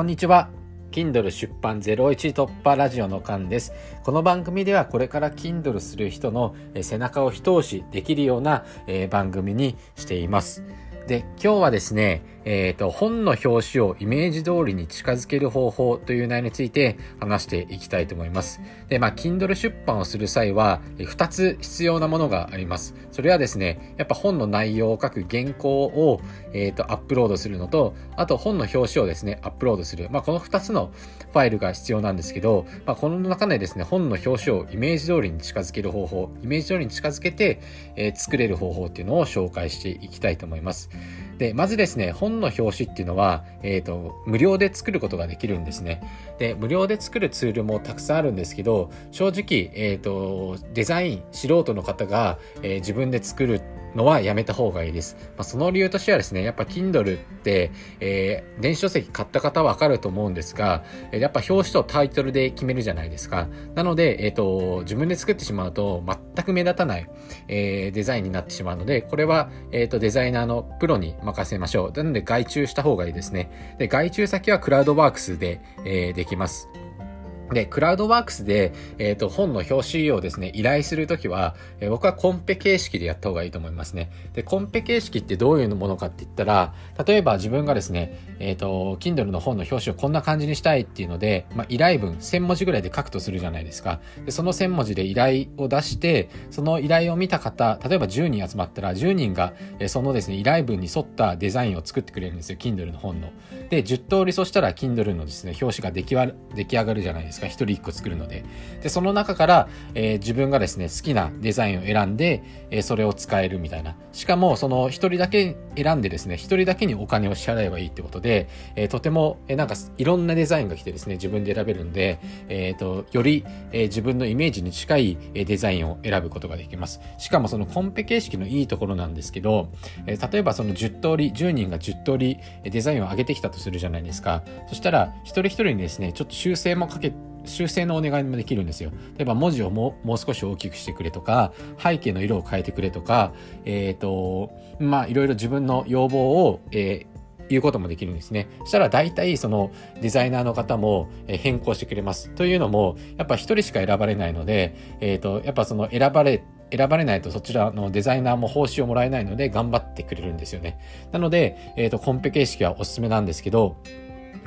こんにちは。Kindle 出版01突破ラジオの間です。この番組ではこれから Kindle する人の背中を一押しできるような番組にしています。で、今日はですね、えっ、ー、と、本の表紙をイメージ通りに近づける方法という内容について話していきたいと思います。で、まあ、Kindle 出版をする際は、2つ必要なものがあります。それはですね、やっぱ本の内容を書く原稿を、えっ、ー、と、アップロードするのと、あと本の表紙をですね、アップロードする。まあ、この2つのファイルが必要なんですけど、まあ、この中でですね、本の表紙をイメージ通りに近づける方法、イメージ通りに近づけて、えー、作れる方法っていうのを紹介していきたいと思います。で、まずですね、本の表紙っていうのは、えっ、ー、と、無料で作ることができるんですね。で、無料で作るツールもたくさんあるんですけど、正直、えっ、ー、と、デザイン、素人の方が、えー、自分で作るのはやめた方がいいです。まあ、その理由としてはですね、やっぱ Kindle って、えー、電子書籍買った方はわかると思うんですが、やっぱ表紙とタイトルで決めるじゃないですか。なので、えっ、ー、と、自分で作ってしまうと全く目立たない、えー、デザインになってしまうので、これは、えっ、ー、と、デザイナーのプロに任せましょう。なので、外注した方がいいですね。で、外注先はクラウドワークスで、えー、できます。で、クラウドワークスで、えっ、ー、と、本の表紙をですね、依頼するときは、えー、僕はコンペ形式でやった方がいいと思いますね。で、コンペ形式ってどういうものかって言ったら、例えば自分がですね、えっ、ー、と、Kindle の本の表紙をこんな感じにしたいっていうので、まあ、依頼文、1000文字ぐらいで書くとするじゃないですか。で、その1000文字で依頼を出して、その依頼を見た方、例えば10人集まったら、10人が、えそのですね、依頼文に沿ったデザインを作ってくれるんですよ、Kindle の本の。で、10通りそしたら Kindle のですね、表紙が出来出来上がるじゃないですか。1人1個作るので。で、その中から、えー、自分がですね、好きなデザインを選んで、えー、それを使えるみたいな。しかも、その一人だけ選んでですね、一人だけにお金を支払えばいいってことで、えー、とても、えなんかいろんなデザインが来てですね、自分で選べるんで、えっ、と、より、え自分のイメージに近いデザインを選ぶことができます。しかもそのコンペ形式のいいところなんですけど、え例えばその10通り、10人が10通りデザインを上げてきたとするじゃないですか。そしたら、一人一人にですね、ちょっと修正もかけて修正のお願いもできるんですよ。例えば文字をもう少し大きくしてくれとか、背景の色を変えてくれとか、えっ、ー、と、まあいろいろ自分の要望を、えー言うこともできるんですね。そしたら大体そのデザイナーの方も変更してくれます。というのも、やっぱ一人しか選ばれないので、えっ、ー、と、やっぱその選ばれ選ばれないとそちらのデザイナーも報酬をもらえないので頑張ってくれるんですよね。なので、えっ、ー、と、コンペ形式はおすすめなんですけど、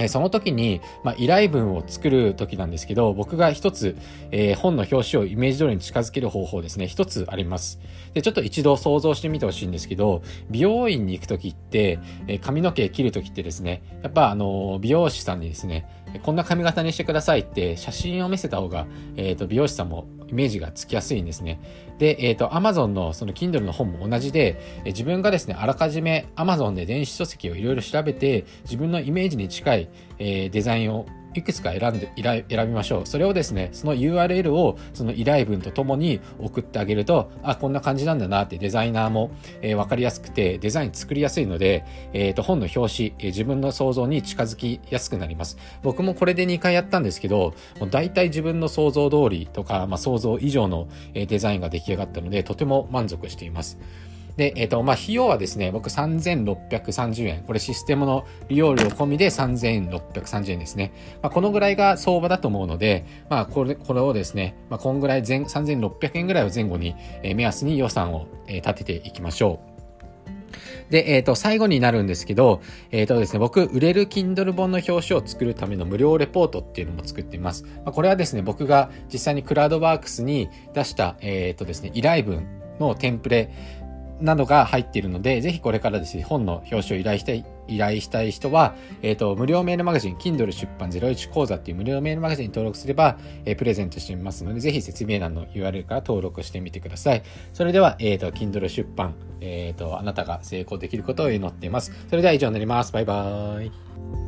その時に、まあ、依頼文を作る時なんですけど、僕が一つ、えー、本の表紙をイメージ通りに近づける方法ですね、一つあります。で、ちょっと一度想像してみてほしいんですけど、美容院に行く時って、えー、髪の毛切る時ってですね、やっぱあの、美容師さんにですね、こんな髪型にしてくださいって写真を見せた方が、え、ー、と、美容師さんもイメージがつきやすいんですね。で、えっ、ー、と、Amazon のその Kindle の本も同じで、え自分がですね、あらかじめ Amazon で電子書籍をいろいろ調べて、自分のイメージに近い、えー、デザインをいくつか選んで、選びましょう。それをですね、その URL をその依頼文とともに送ってあげると、あ、こんな感じなんだなってデザイナーも、えー、分かりやすくて、デザイン作りやすいので、えっ、ー、と、本の表紙、えー、自分の想像に近づきやすくなります。僕もこれで2回やったんですけど、もう大体自分の想像通りとか、まあ、想像以上のデザインが出来上がったので、とても満足しています。で、えっ、ー、と、まあ、費用はですね、僕3630円。これシステムの利用料込みで3630円ですね。まあ、このぐらいが相場だと思うので、まあ、これ、これをですね、まあ、こんぐらい前、3600円ぐらいを前後に、えー、目安に予算を、えー、立てていきましょう。で、えっ、ー、と、最後になるんですけど、えっ、ー、とですね、僕、売れる Kindle 本の表紙を作るための無料レポートっていうのも作っています。まあ、これはですね、僕が実際にクラウドワークスに出した、えっ、ー、とですね、依頼文のテンプレなどが入っているので、ぜひこれからですね、本の表紙を依頼したい、依頼したい人は、えっ、ー、と、無料メールマガジン、Kindle 出版01講座っていう無料メールマガジンに登録すれば、えー、プレゼントしてみますので、ぜひ説明欄の URL から登録してみてください。それでは、えっ、ー、と、Kindle 出版、えっ、と、あなたが成功できることを祈っています。それでは以上になります。バイバーイ。